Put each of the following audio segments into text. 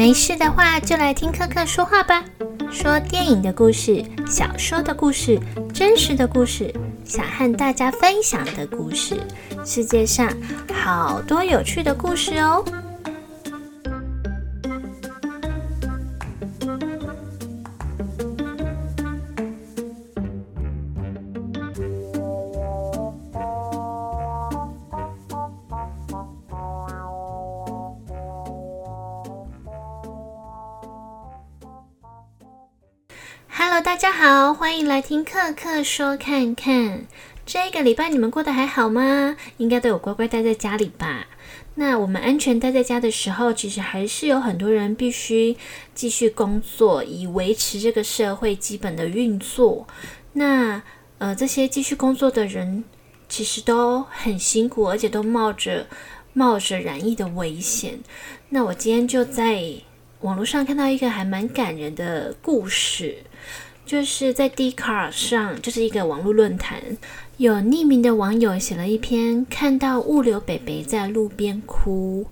没事的话，就来听克克说话吧。说电影的故事、小说的故事、真实的故事，想和大家分享的故事。世界上好多有趣的故事哦。听课课说看看。这个礼拜你们过得还好吗？应该都有乖乖待在家里吧？那我们安全待在家的时候，其实还是有很多人必须继续工作，以维持这个社会基本的运作。那呃，这些继续工作的人其实都很辛苦，而且都冒着冒着染疫的危险。那我今天就在网络上看到一个还蛮感人的故事。就是在 d c a r 上，就是一个网络论坛，有匿名的网友写了一篇，看到物流北北在路边哭。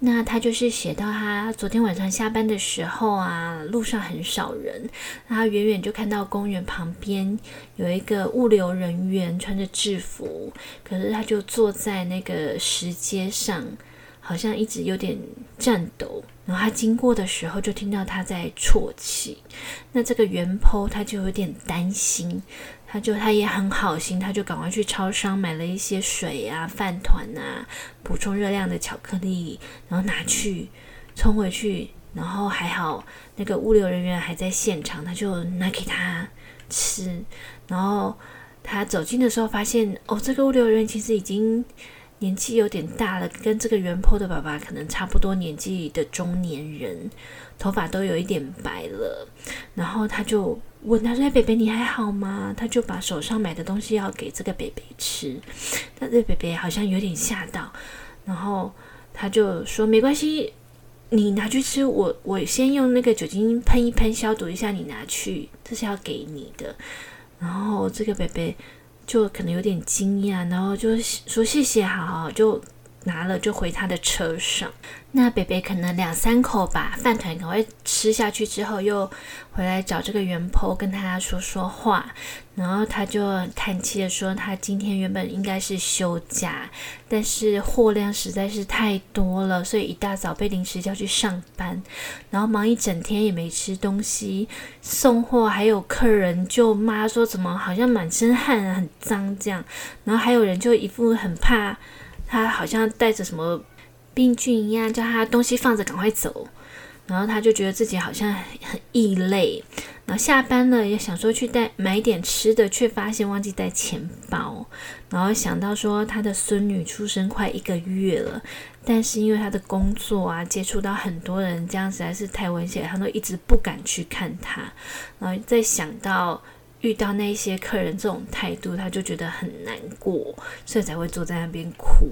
那他就是写到他昨天晚上下班的时候啊，路上很少人，然后远远就看到公园旁边有一个物流人员穿着制服，可是他就坐在那个石阶上，好像一直有点颤抖。然后他经过的时候，就听到他在啜泣。那这个原 po 他就有点担心，他就他也很好心，他就赶快去超商买了一些水啊、饭团啊、补充热量的巧克力，然后拿去冲回去。然后还好那个物流人员还在现场，他就拿给他吃。然后他走近的时候，发现哦，这个物流人员其实已经。年纪有点大了，跟这个原坡的爸爸可能差不多年纪的中年人，头发都有一点白了。然后他就问他说：“哎，北北你还好吗？”他就把手上买的东西要给这个北北吃，但这北北好像有点吓到，然后他就说：“没关系，你拿去吃，我我先用那个酒精喷一喷消毒一下，你拿去，这是要给你的。”然后这个北北。就可能有点惊讶，然后就说谢谢，好就拿了就回他的车上。那北北可能两三口把饭团赶快吃下去之后，又回来找这个元婆跟他说说话，然后他就叹气的说，他今天原本应该是休假，但是货量实在是太多了，所以一大早被临时叫去上班，然后忙一整天也没吃东西，送货还有客人就骂说怎么好像满身汗很脏这样，然后还有人就一副很怕他好像带着什么。病菌一样，叫他东西放着，赶快走。然后他就觉得自己好像很异类。然后下班了也想说去带买点吃的，却发现忘记带钱包。然后想到说他的孙女出生快一个月了，但是因为他的工作啊，接触到很多人，这样实在是太危险，他都一直不敢去看他。然后再想到遇到那些客人这种态度，他就觉得很难过，所以才会坐在那边哭。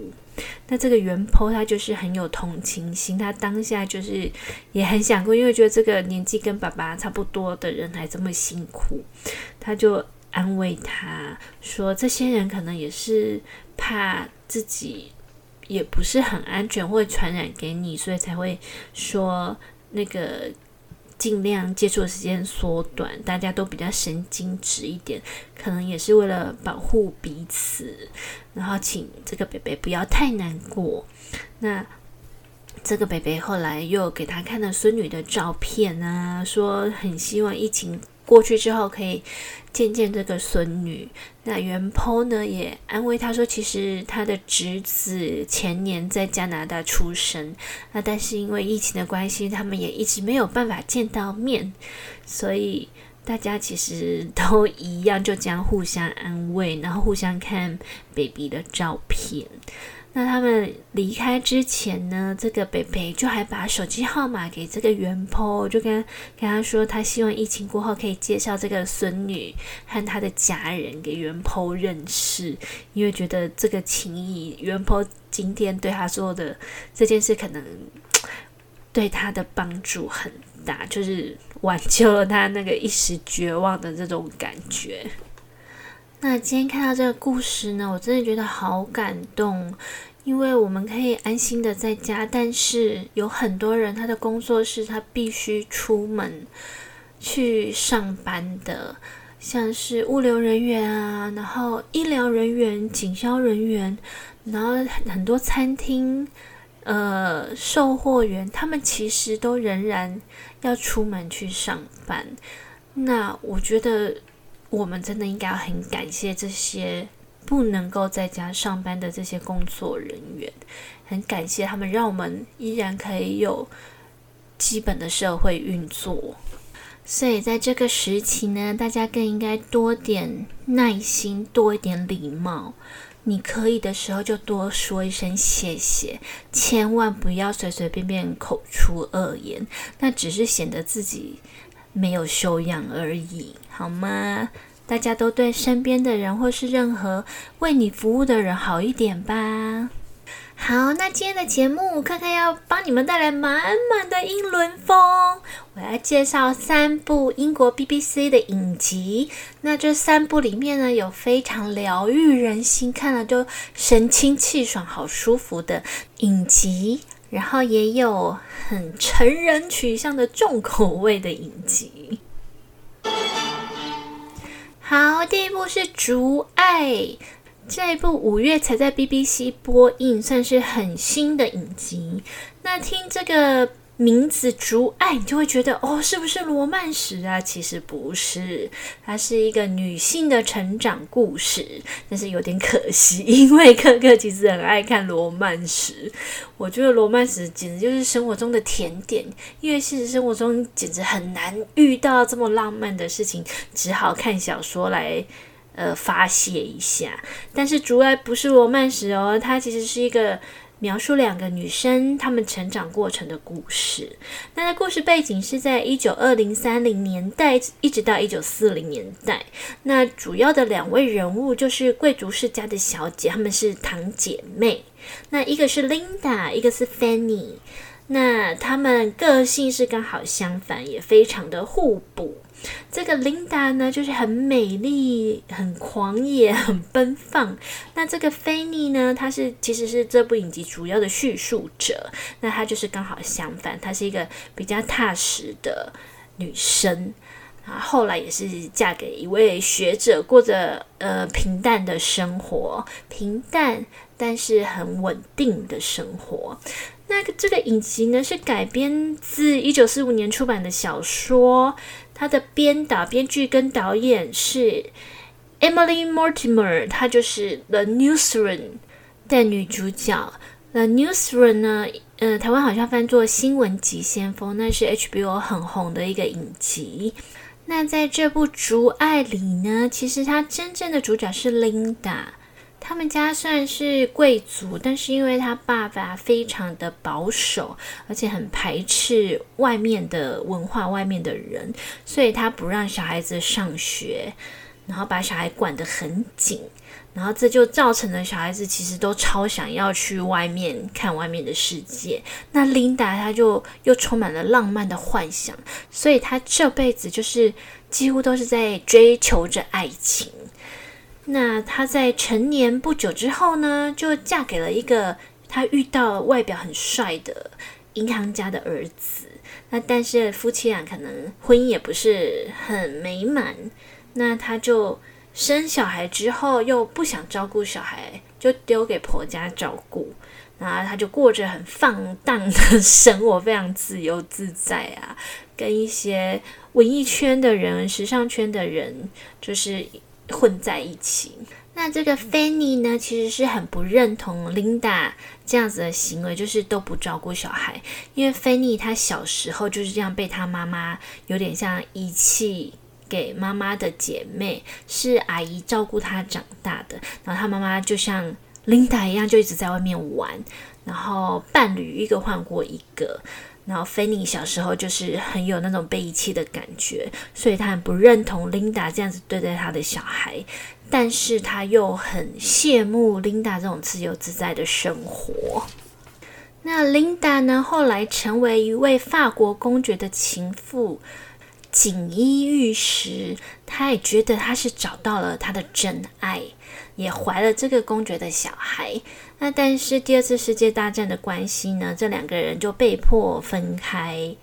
那这个原坡他就是很有同情心，他当下就是也很想过，因为觉得这个年纪跟爸爸差不多的人还这么辛苦，他就安慰他说：“这些人可能也是怕自己也不是很安全，会传染给你，所以才会说那个。”尽量接触的时间缩短，大家都比较神经质一点，可能也是为了保护彼此。然后请这个北北不要太难过。那这个北北后来又给他看了孙女的照片啊，说很希望疫情。过去之后可以见见这个孙女。那袁坡呢也安慰他说，其实他的侄子前年在加拿大出生，那但是因为疫情的关系，他们也一直没有办法见到面，所以大家其实都一样，就这样互相安慰，然后互相看 baby 的照片。那他们离开之前呢，这个北北就还把手机号码给这个袁坡，就跟跟他说，他希望疫情过后可以介绍这个孙女和他的家人给袁坡认识，因为觉得这个情谊，袁坡今天对他做的这件事，可能对他的帮助很大，就是挽救了他那个一时绝望的这种感觉。那今天看到这个故事呢，我真的觉得好感动，因为我们可以安心的在家，但是有很多人他的工作是他必须出门去上班的，像是物流人员啊，然后医疗人员、警消人员，然后很多餐厅呃售货员，他们其实都仍然要出门去上班。那我觉得我们真的应该很感谢这些。不能够在家上班的这些工作人员，很感谢他们，让我们依然可以有基本的社会运作。所以在这个时期呢，大家更应该多点耐心，多一点礼貌。你可以的时候就多说一声谢谢，千万不要随随便便口出恶言，那只是显得自己没有修养而已，好吗？大家都对身边的人或是任何为你服务的人好一点吧。好，那今天的节目，看看要帮你们带来满满的英伦风。我要介绍三部英国 BBC 的影集。那这三部里面呢，有非常疗愈人心，看了就神清气爽、好舒服的影集，然后也有很成人取向的重口味的影集。好，第一部是《竹爱》，这一部五月才在 BBC 播映，算是很新的影集。那听这个。名字《竹爱》，你就会觉得哦，是不是罗曼史啊？其实不是，它是一个女性的成长故事。但是有点可惜，因为可可其实很爱看罗曼史。我觉得罗曼史简直就是生活中的甜点，因为现实生活中简直很难遇到这么浪漫的事情，只好看小说来呃发泄一下。但是《竹爱》不是罗曼史哦，它其实是一个。描述两个女生她们成长过程的故事。那的故事背景是在一九二零三零年代，一直到一九四零年代。那主要的两位人物就是贵族世家的小姐，她们是堂姐妹。那一个是 Linda，一个是 Fanny。那她们个性是刚好相反，也非常的互补。这个琳达呢，就是很美丽、很狂野、很奔放。那这个菲尼呢，她是其实是这部影集主要的叙述者。那她就是刚好相反，她是一个比较踏实的女生啊。后来也是嫁给一位学者，过着呃平淡的生活，平淡但是很稳定的生活。那个这个影集呢，是改编自一九四五年出版的小说。他的编导、编剧跟导演是 Emily Mortimer，她就是《The Newsroom》的女主角。《The Newsroom》呢，呃，台湾好像翻作《新闻急先锋》，那是 HBO 很红的一个影集。那在这部《竹爱》里呢，其实它真正的主角是 Linda。他们家算是贵族，但是因为他爸爸非常的保守，而且很排斥外面的文化、外面的人，所以他不让小孩子上学，然后把小孩管得很紧，然后这就造成了小孩子其实都超想要去外面看外面的世界。那琳达她就又充满了浪漫的幻想，所以她这辈子就是几乎都是在追求着爱情。那她在成年不久之后呢，就嫁给了一个她遇到外表很帅的银行家的儿子。那但是夫妻俩可能婚姻也不是很美满。那她就生小孩之后又不想照顾小孩，就丢给婆家照顾。然后她就过着很放荡的 生活，非常自由自在啊，跟一些文艺圈的人、时尚圈的人就是。混在一起。那这个 Fanny 呢，其实是很不认同 Linda 这样子的行为，就是都不照顾小孩。因为 Fanny 她小时候就是这样被她妈妈有点像遗弃给妈妈的姐妹，是阿姨照顾她长大的。然后她妈妈就像 Linda 一样，就一直在外面玩，然后伴侣一个换过一个。然后菲尼小时候就是很有那种被遗弃的感觉，所以他很不认同琳达这样子对待他的小孩，但是他又很羡慕琳达这种自由自在的生活。那琳达呢，后来成为一位法国公爵的情妇，锦衣玉食，她也觉得她是找到了她的真爱。也怀了这个公爵的小孩。那但是第二次世界大战的关系呢，这两个人就被迫分开。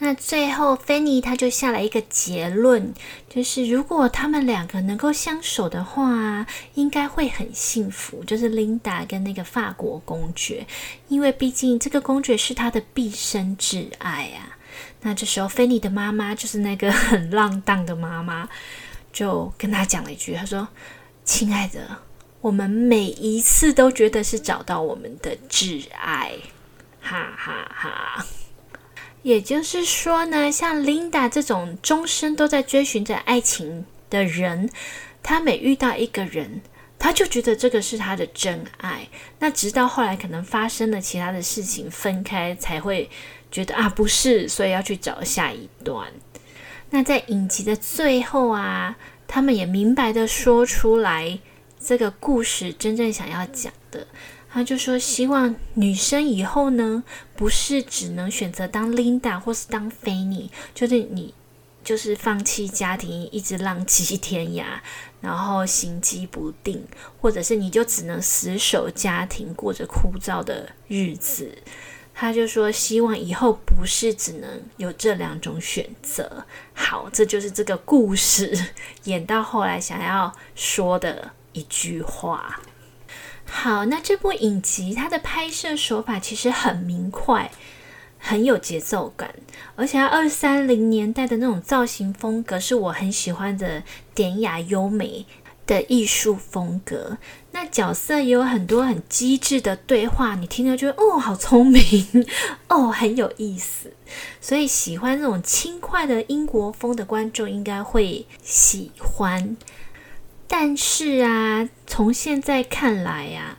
那最后菲尼他就下了一个结论，就是如果他们两个能够相守的话，应该会很幸福。就是琳达跟那个法国公爵，因为毕竟这个公爵是他的毕生挚爱啊。那这时候菲尼的妈妈就是那个 很浪荡的妈妈，就跟他讲了一句，他说：“亲爱的，我们每一次都觉得是找到我们的挚爱，哈哈哈。”也就是说呢，像 Linda 这种终身都在追寻着爱情的人，他每遇到一个人，他就觉得这个是他的真爱。那直到后来可能发生了其他的事情，分开才会觉得啊，不是，所以要去找下一段。那在影集的最后啊，他们也明白的说出来，这个故事真正想要讲的。他就说：“希望女生以后呢，不是只能选择当 Linda 或是当 Fanny，就是你就是放弃家庭，一直浪迹天涯，然后行迹不定，或者是你就只能死守家庭，过着枯燥的日子。”他就说：“希望以后不是只能有这两种选择。”好，这就是这个故事演到后来想要说的一句话。好，那这部影集它的拍摄手法其实很明快，很有节奏感，而且它二三零年代的那种造型风格是我很喜欢的典雅优美的艺术风格。那角色也有很多很机智的对话，你听了就哦，好聪明 哦，很有意思。所以喜欢这种轻快的英国风的观众应该会喜欢。但是啊，从现在看来呀，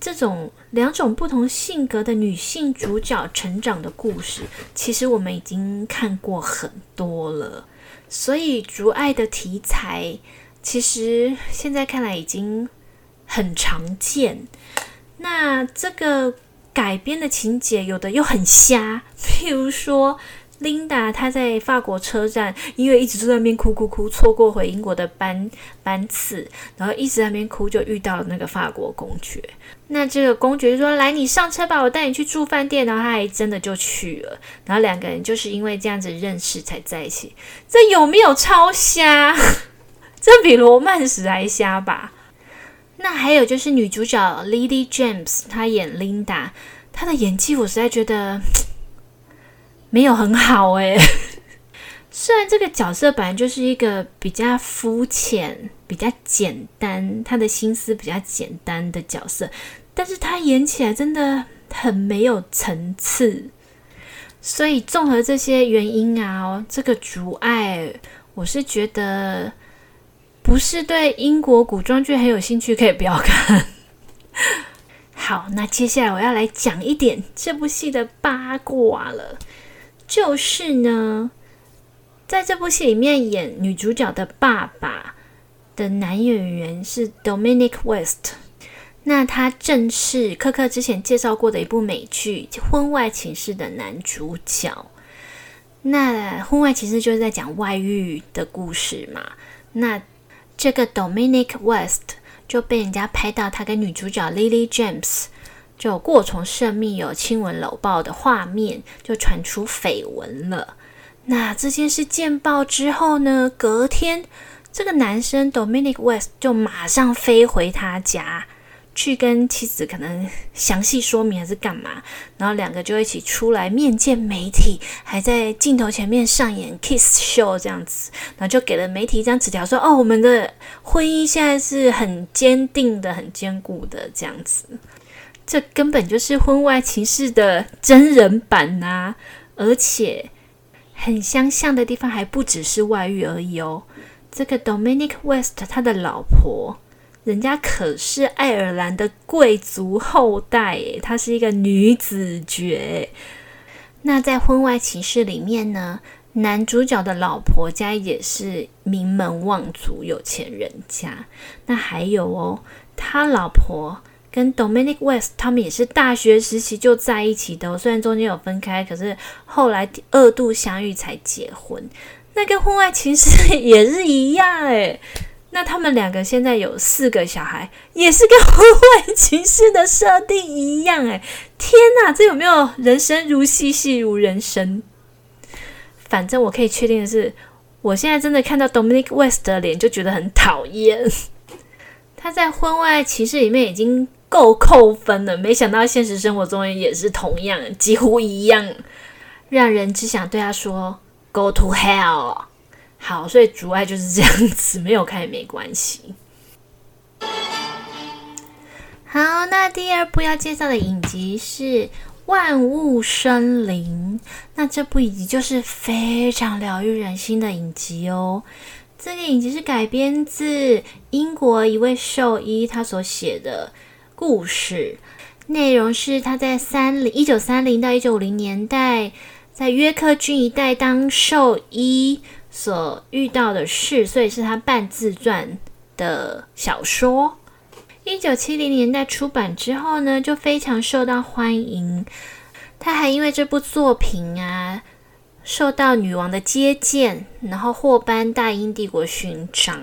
这种两种不同性格的女性主角成长的故事，其实我们已经看过很多了。所以，竹爱的题材，其实现在看来已经很常见。那这个改编的情节，有的又很瞎，譬如说。Linda 她在法国车站，因为一直坐在那边哭哭哭，错过回英国的班班次，然后一直在那边哭，就遇到了那个法国公爵。那这个公爵就说：“来，你上车吧，我带你去住饭店。”然后他还真的就去了。然后两个人就是因为这样子认识才在一起。这有没有超瞎？这比罗曼史还瞎吧？那还有就是女主角 Lily James，她演 Linda，她的演技我实在觉得。没有很好诶。虽然这个角色本来就是一个比较肤浅、比较简单，他的心思比较简单的角色，但是他演起来真的很没有层次。所以综合这些原因啊，这个阻碍，我是觉得不是对英国古装剧很有兴趣，可以不要看。好，那接下来我要来讲一点这部戏的八卦了。就是呢，在这部戏里面演女主角的爸爸的男演员是 Dominic West，那他正是科克之前介绍过的一部美剧《婚外情事》的男主角。那《婚外情事》就是在讲外遇的故事嘛。那这个 Dominic West 就被人家拍到他跟女主角 Lily James。就过从甚密，有亲吻搂抱的画面，就传出绯闻了。那这件事见报之后呢？隔天，这个男生 Dominic West 就马上飞回他家，去跟妻子可能详细说明还是干嘛。然后两个就一起出来面见媒体，还在镜头前面上演 kiss show 这样子。然后就给了媒体一张纸条，说：“哦，我们的婚姻现在是很坚定的、很坚固的这样子。”这根本就是婚外情事的真人版呐！而且很相像的地方还不只是外遇而已哦。这个 Dominic West 他的老婆，人家可是爱尔兰的贵族后代诶，她是一个女子爵。那在婚外情事里面呢，男主角的老婆家也是名门望族、有钱人家。那还有哦，他老婆。跟 Dominic West 他们也是大学时期就在一起的，虽然中间有分开，可是后来二度相遇才结婚。那跟婚外情事也是一样诶，那他们两个现在有四个小孩，也是跟婚外情事的设定一样。哎，天哪，这有没有人生如戏，戏如人生？反正我可以确定的是，我现在真的看到 Dominic West 的脸就觉得很讨厌。他在婚外情事里面已经够扣分了，没想到现实生活中也是同样，几乎一样，让人只想对他说 “Go to hell”。好，所以主爱就是这样子，没有看也没关系。好，那第二部要介绍的影集是《万物生灵》，那这部影集就是非常疗愈人心的影集哦。这个影集是改编自英国一位兽医他所写的故事，内容是他在三零一九三零到一九五零年代在约克郡一带当兽医。所遇到的事，所以是他半自传的小说。一九七零年代出版之后呢，就非常受到欢迎。他还因为这部作品啊，受到女王的接见，然后获颁大英帝国勋章。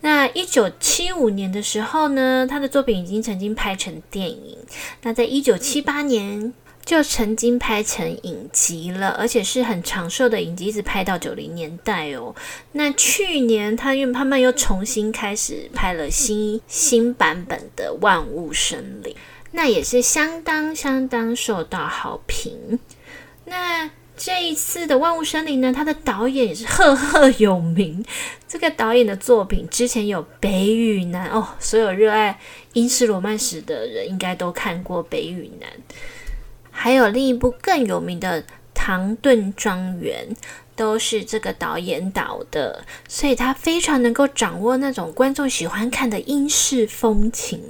那一九七五年的时候呢，他的作品已经曾经拍成电影。那在一九七八年。就曾经拍成影集了，而且是很长寿的影集，一直拍到九零年代哦。那去年他因为他们又重新开始拍了新新版本的《万物生灵》，那也是相当相当受到好评。那这一次的《万物生灵》呢，他的导演也是赫赫有名。这个导演的作品之前有《北与南》哦，所有热爱英式罗曼史的人应该都看过《北与南》。还有另一部更有名的《唐顿庄园》，都是这个导演导的，所以他非常能够掌握那种观众喜欢看的英式风情。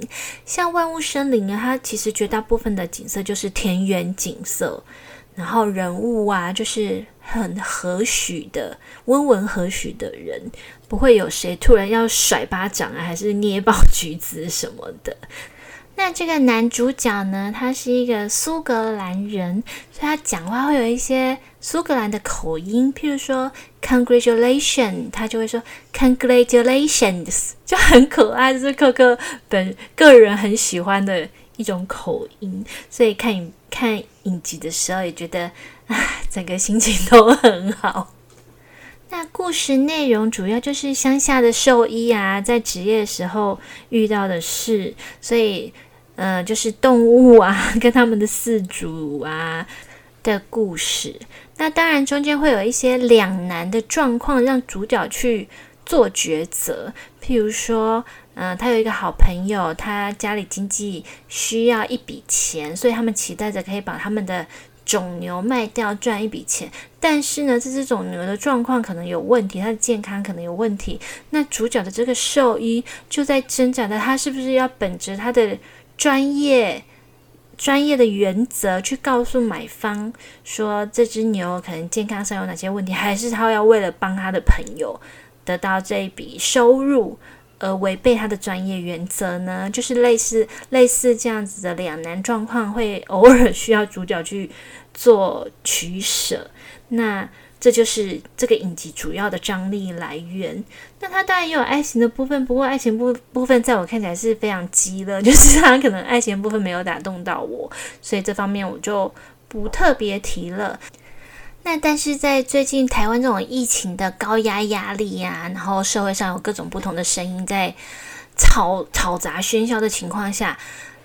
像《万物生灵》呢，它其实绝大部分的景色就是田园景色，然后人物啊，就是很和煦的、温文和煦的人，不会有谁突然要甩巴掌啊，还是捏爆橘子什么的。那这个男主角呢，他是一个苏格兰人，所以他讲话会有一些苏格兰的口音。譬如说 “congratulation”，他就会说 “congratulations”，就很可爱，这是可可本个人很喜欢的一种口音。所以看影看影集的时候，也觉得啊，整个心情都很好。那故事内容主要就是乡下的兽医啊，在职业时候遇到的事，所以。呃，就是动物啊，跟他们的饲主啊的故事。那当然中间会有一些两难的状况，让主角去做抉择。譬如说，嗯，他有一个好朋友，他家里经济需要一笔钱，所以他们期待着可以把他们的种牛卖掉赚一笔钱。但是呢，这只种牛的状况可能有问题，它的健康可能有问题。那主角的这个兽医就在挣扎的，他是不是要本着他的专业专业的原则去告诉买方说这只牛可能健康上有哪些问题，还是他要为了帮他的朋友得到这一笔收入而违背他的专业原则呢？就是类似类似这样子的两难状况，会偶尔需要主角去做取舍。那。这就是这个影集主要的张力来源。那它当然也有爱情的部分，不过爱情部部分在我看起来是非常激了，就是它可能爱情部分没有打动到我，所以这方面我就不特别提了。那但是在最近台湾这种疫情的高压压力呀，然后社会上有各种不同的声音在吵吵杂喧嚣的情况下，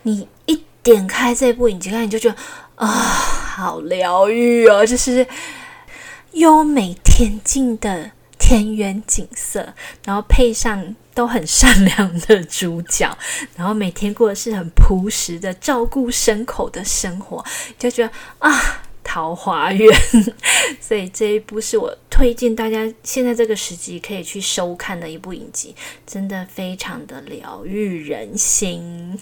你一点开这部影集看，你就觉得啊，好疗愈哦，就是。优美恬静的田园景色，然后配上都很善良的主角，然后每天过的是很朴实的照顾牲口的生活，就觉得啊，桃花源。所以这一部是我推荐大家现在这个时机可以去收看的一部影集，真的非常的疗愈人心。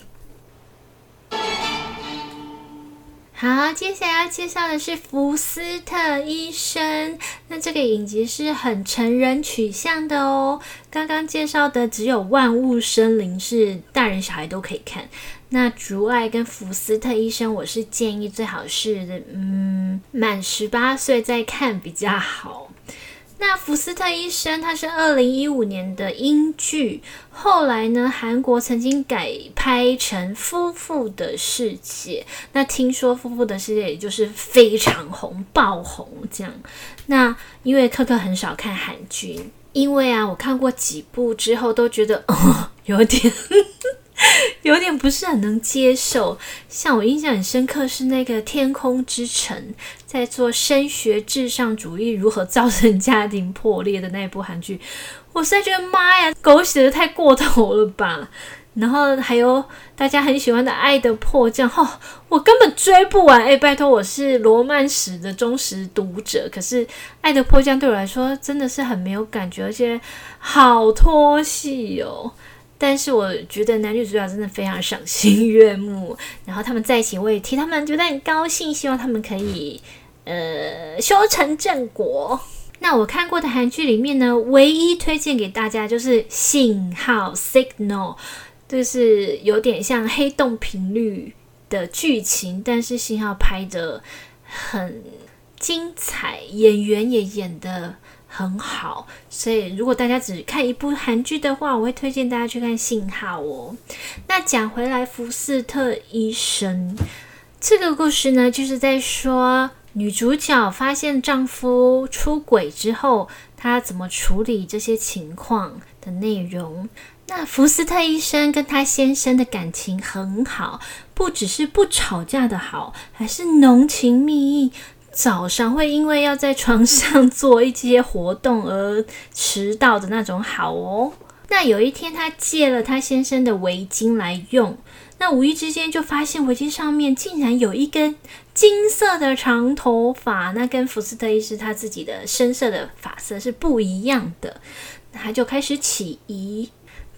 好，接下来要介绍的是福斯特医生。那这个影集是很成人取向的哦。刚刚介绍的只有万物生灵是大人小孩都可以看。那竹爱跟福斯特医生，我是建议最好是嗯满十八岁再看比较好。那福斯特医生他是二零一五年的英剧，后来呢，韩国曾经改拍成《夫妇的世界》。那听说《夫妇的世界》也就是非常红、爆红这样。那因为可可很少看韩剧，因为啊，我看过几部之后都觉得哦，有点。有点不是很能接受，像我印象很深刻是那个《天空之城》，在做升学至上主义如何造成家庭破裂的那一部韩剧，我实在觉得妈呀，狗血的太过头了吧！然后还有大家很喜欢的《爱的迫降》，哦，我根本追不完。哎，拜托，我是罗曼史的忠实读者，可是《爱的迫降》对我来说真的是很没有感觉，而且好拖戏哦。但是我觉得男女主角真的非常赏心悦目，然后他们在一起我也替他们觉得很高兴，希望他们可以呃修成正果。那我看过的韩剧里面呢，唯一推荐给大家就是《信号》（Signal），就是有点像黑洞频率的剧情，但是信号拍的很精彩，演员也演的。很好，所以如果大家只看一部韩剧的话，我会推荐大家去看《信号》哦。那讲回来，福斯特医生这个故事呢，就是在说女主角发现丈夫出轨之后，她怎么处理这些情况的内容。那福斯特医生跟他先生的感情很好，不只是不吵架的好，还是浓情蜜意。早上会因为要在床上做一些活动而迟到的那种好哦。那有一天，她借了她先生的围巾来用，那无意之间就发现围巾上面竟然有一根金色的长头发，那跟福斯特医师他自己的深色的发色是不一样的。他就开始起疑，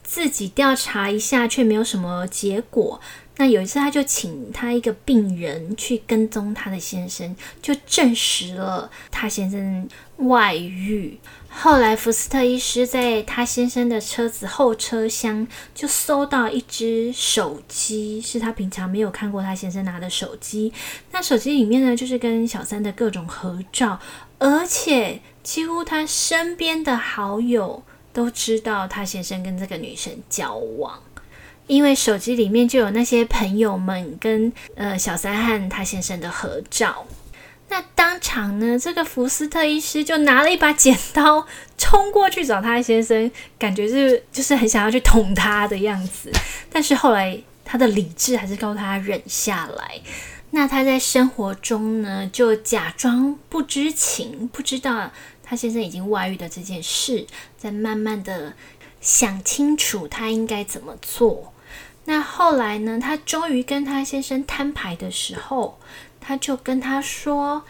自己调查一下，却没有什么结果。那有一次，他就请他一个病人去跟踪他的先生，就证实了他先生外遇。后来，福斯特医师在他先生的车子后车厢就搜到一只手机，是他平常没有看过他先生拿的手机。那手机里面呢，就是跟小三的各种合照，而且几乎他身边的好友都知道他先生跟这个女生交往。因为手机里面就有那些朋友们跟呃小三和他先生的合照，那当场呢，这个福斯特医师就拿了一把剪刀冲过去找他先生，感觉是就是很想要去捅他的样子。但是后来他的理智还是告诉他忍下来。那他在生活中呢，就假装不知情，不知道他先生已经外遇的这件事，在慢慢的想清楚他应该怎么做。那后来呢？他终于跟他先生摊牌的时候，他就跟他说，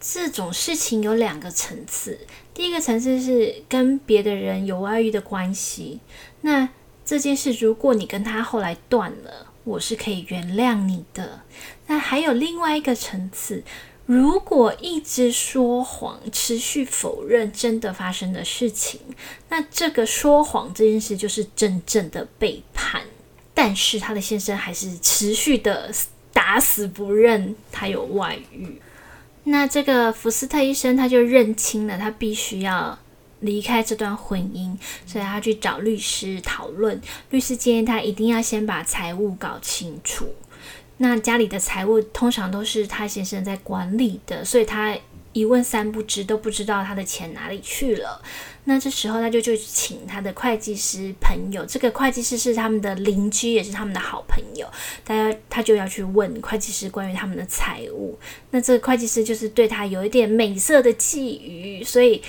这种事情有两个层次。第一个层次是跟别的人有外遇的关系，那这件事如果你跟他后来断了，我是可以原谅你的。那还有另外一个层次，如果一直说谎，持续否认真的发生的事情，那这个说谎这件事就是真正的背叛。但是他的先生还是持续的打死不认他有外遇。那这个福斯特医生他就认清了，他必须要离开这段婚姻，所以他去找律师讨论。律师建议他一定要先把财务搞清楚。那家里的财务通常都是他先生在管理的，所以他。一问三不知，都不知道他的钱哪里去了。那这时候他就就请他的会计师朋友，这个会计师是他们的邻居，也是他们的好朋友。大家他就要去问会计师关于他们的财务。那这个会计师就是对他有一点美色的觊觎，所以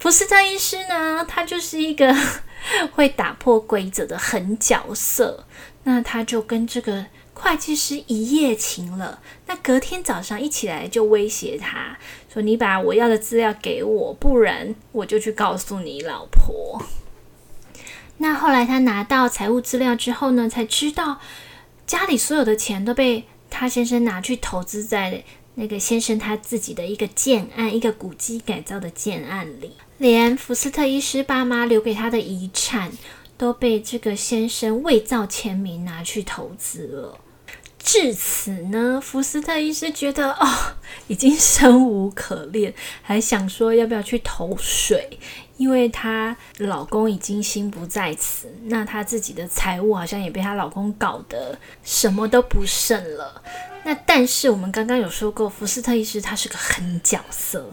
福斯特医师呢，他就是一个 会打破规则的狠角色。那他就跟这个。会计师一夜情了，那隔天早上一起来就威胁他说：“你把我要的资料给我，不然我就去告诉你老婆。”那后来他拿到财务资料之后呢，才知道家里所有的钱都被他先生拿去投资在那个先生他自己的一个建案，一个古迹改造的建案里，连福斯特医师爸妈留给他的遗产都被这个先生伪造签名拿去投资了。至此呢，福斯特医师觉得哦，已经生无可恋，还想说要不要去投水，因为她老公已经心不在此，那她自己的财务好像也被她老公搞得什么都不剩了。那但是我们刚刚有说过，福斯特医师他是个狠角色，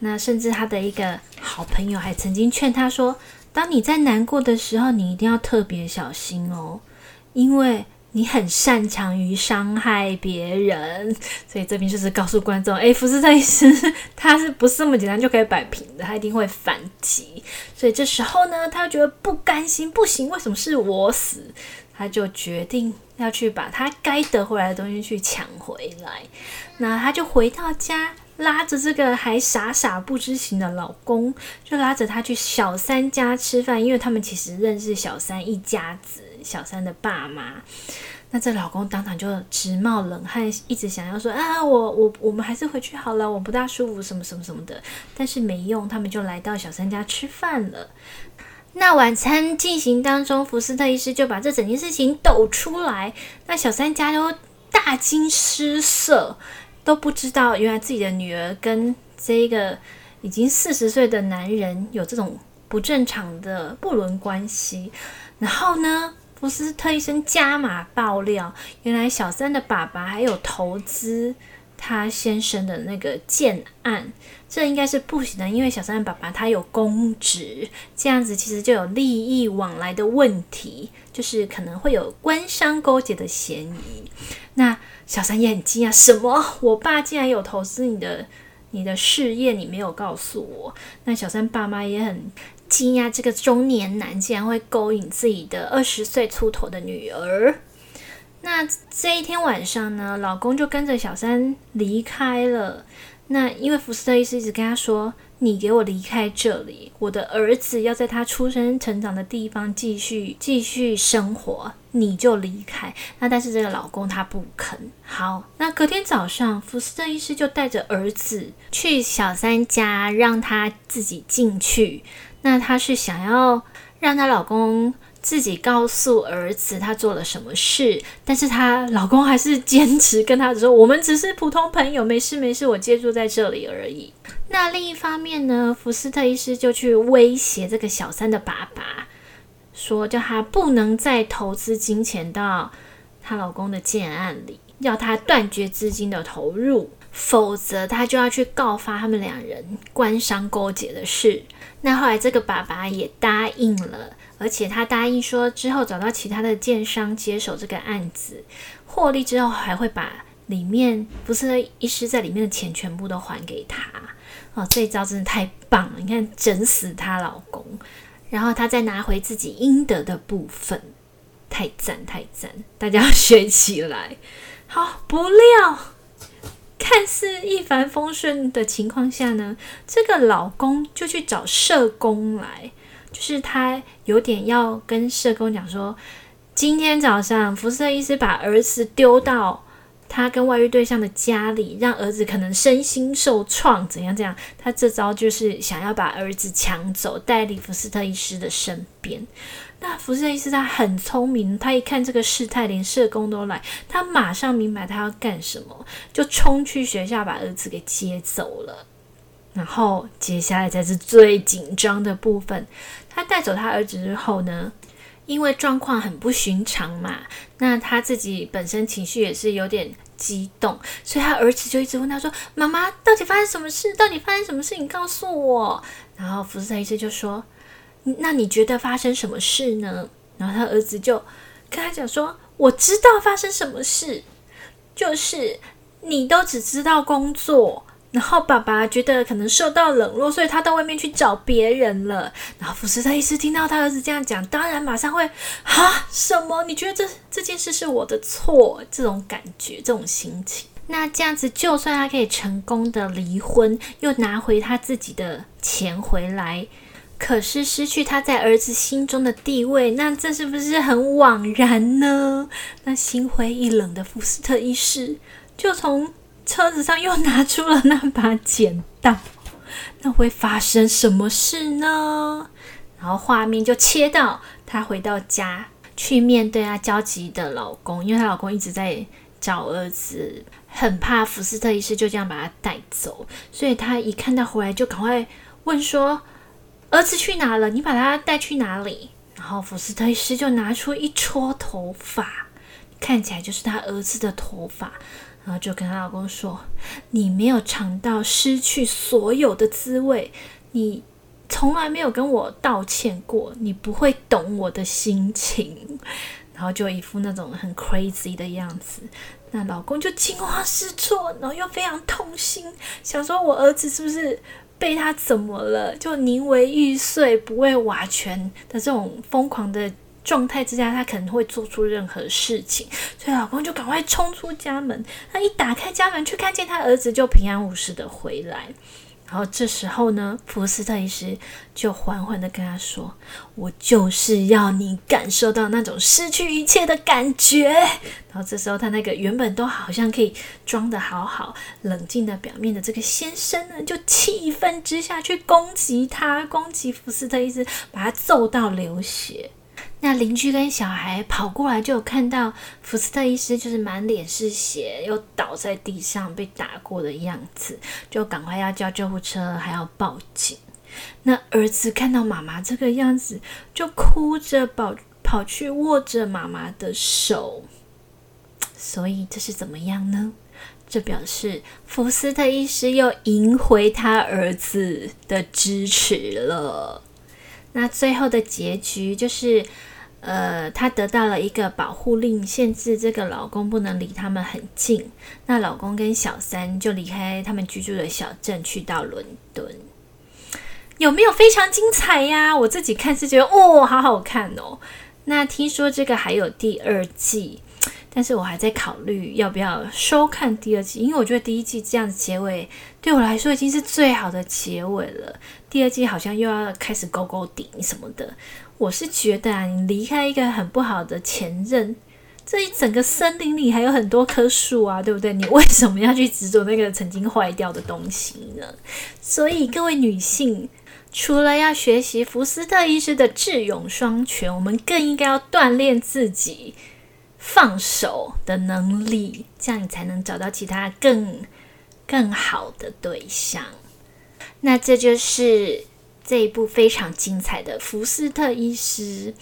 那甚至他的一个好朋友还曾经劝他说，当你在难过的时候，你一定要特别小心哦，因为。你很擅长于伤害别人，所以这边就是告诉观众：哎，福斯特医师他是不是这么简单就可以摆平的？他一定会反击。所以这时候呢，他觉得不甘心，不行，为什么是我死？他就决定要去把他该得回来的东西去抢回来。那他就回到家，拉着这个还傻傻不知情的老公，就拉着他去小三家吃饭，因为他们其实认识小三一家子。小三的爸妈，那这老公当场就直冒冷汗，一直想要说啊，我我我们还是回去好了，我不大舒服，什么什么什么的。但是没用，他们就来到小三家吃饭了。那晚餐进行当中，福斯特医师就把这整件事情抖出来，那小三家都大惊失色，都不知道原来自己的女儿跟这个已经四十岁的男人有这种不正常的不伦关系。然后呢？福斯特医生加码爆料，原来小三的爸爸还有投资他先生的那个建案，这应该是不行的，因为小三的爸爸他有公职，这样子其实就有利益往来的问题，就是可能会有官商勾结的嫌疑。那小三也很惊讶，什么？我爸竟然有投资你的你的事业，你没有告诉我？那小三爸妈也很。惊讶，这个中年男竟然会勾引自己的二十岁出头的女儿。那这一天晚上呢，老公就跟着小三离开了。那因为福斯特医师一直跟他说：“你给我离开这里，我的儿子要在他出生成长的地方继续继续生活，你就离开。”那但是这个老公他不肯。好，那隔天早上，福斯特医师就带着儿子去小三家，让他自己进去。那她是想要让她老公自己告诉儿子她做了什么事，但是她老公还是坚持跟她说：“我们只是普通朋友，没事没事，我借住在这里而已。”那另一方面呢，福斯特医师就去威胁这个小三的爸爸，说叫他不能再投资金钱到她老公的建案里，要他断绝资金的投入。否则，他就要去告发他们两人官商勾结的事。那后来，这个爸爸也答应了，而且他答应说，之后找到其他的建商接手这个案子，获利之后还会把里面不是医师在里面的钱全部都还给他。哦，这一招真的太棒了！你看，整死她老公，然后他再拿回自己应得的部分，太赞太赞！大家要学起来。好，不料。看似一帆风顺的情况下呢，这个老公就去找社工来，就是他有点要跟社工讲说，今天早上福斯特医师把儿子丢到他跟外遇对象的家里，让儿子可能身心受创，怎样怎样，他这招就是想要把儿子抢走，带离福斯特医师的身边。那福斯医师他很聪明，他一看这个事态，连社工都来，他马上明白他要干什么，就冲去学校把儿子给接走了。然后接下来才是最紧张的部分，他带走他儿子之后呢，因为状况很不寻常嘛，那他自己本身情绪也是有点激动，所以他儿子就一直问他说：“妈妈，到底发生什么事？到底发生什么事？你告诉我。”然后福斯医师就说。那你觉得发生什么事呢？然后他儿子就跟他讲说：“我知道发生什么事，就是你都只知道工作，然后爸爸觉得可能受到冷落，所以他到外面去找别人了。”然后福斯特医师听到他儿子这样讲，当然马上会啊什么？你觉得这这件事是我的错？这种感觉，这种心情，那这样子，就算他可以成功的离婚，又拿回他自己的钱回来。可是失去他在儿子心中的地位，那这是不是很枉然呢？那心灰意冷的福斯特医师就从车子上又拿出了那把剪刀，那会发生什么事呢？然后画面就切到她回到家去面对她焦急的老公，因为她老公一直在找儿子，很怕福斯特医师就这样把他带走，所以他一看到回来就赶快问说：“儿子去哪了？你把他带去哪里？”然后福斯特医师就拿出一撮头发，看起来就是他儿子的头发，然后就跟她老公说：“你没有尝到失去所有的滋味，你从来没有跟我道歉过，你不会懂我的心情。”然后就一副那种很 crazy 的样子，那老公就惊慌失措，然后又非常痛心，想说我儿子是不是被他怎么了？就宁为玉碎不为瓦全的这种疯狂的状态之下，他可能会做出任何事情，所以老公就赶快冲出家门。他一打开家门，却看见他儿子就平安无事的回来。然后这时候呢，福斯特医师就缓缓的跟他说：“我就是要你感受到那种失去一切的感觉。”然后这时候，他那个原本都好像可以装的好好、冷静的表面的这个先生呢，就气愤之下去攻击他，攻击福斯特医师，把他揍到流血。那邻居跟小孩跑过来，就有看到福斯特医师就是满脸是血，又倒在地上被打过的样子，就赶快要叫救护车，还要报警。那儿子看到妈妈这个样子，就哭着跑跑去握着妈妈的手。所以这是怎么样呢？这表示福斯特医师又赢回他儿子的支持了。那最后的结局就是，呃，她得到了一个保护令，限制这个老公不能离他们很近。那老公跟小三就离开他们居住的小镇，去到伦敦。有没有非常精彩呀？我自己看是觉得，哦，好好看哦。那听说这个还有第二季。但是我还在考虑要不要收看第二季，因为我觉得第一季这样子结尾对我来说已经是最好的结尾了。第二季好像又要开始勾勾顶什么的，我是觉得啊，你离开一个很不好的前任，这一整个森林里还有很多棵树啊，对不对？你为什么要去执着那个曾经坏掉的东西呢？所以各位女性，除了要学习福斯特医师的智勇双全，我们更应该要锻炼自己。放手的能力，这样你才能找到其他更更好的对象。那这就是这一部非常精彩的福斯特医师。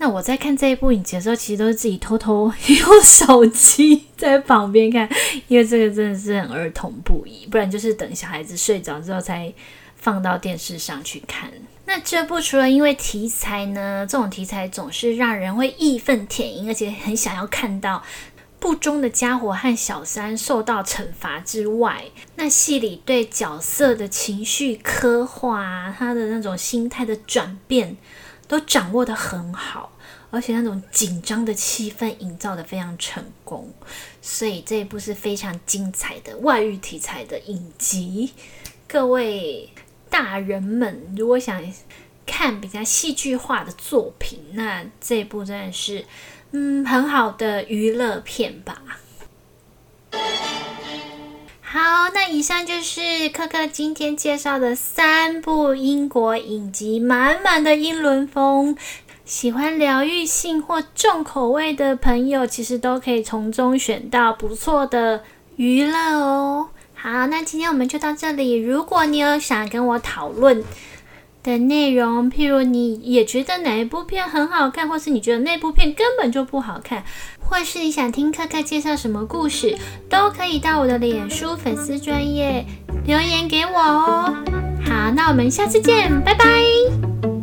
那我在看这一部影集的时候，其实都是自己偷偷用手机在旁边看，因为这个真的是很儿童不宜，不然就是等小孩子睡着之后才放到电视上去看。那这部除了因为题材呢，这种题材总是让人会义愤填膺，而且很想要看到不忠的家伙和小三受到惩罚之外，那戏里对角色的情绪刻画，他的那种心态的转变，都掌握的很好，而且那种紧张的气氛营造的非常成功，所以这一部是非常精彩的外遇题材的影集，各位。大人们如果想看比较戏剧化的作品，那这一部真的是嗯很好的娱乐片吧。好，那以上就是科科今天介绍的三部英国影集，满满的英伦风。喜欢疗愈性或重口味的朋友，其实都可以从中选到不错的娱乐哦。好，那今天我们就到这里。如果你有想跟我讨论的内容，譬如你也觉得哪一部片很好看，或是你觉得那部片根本就不好看，或是你想听克克介绍什么故事，都可以到我的脸书粉丝专业留言给我哦。好，那我们下次见，拜拜。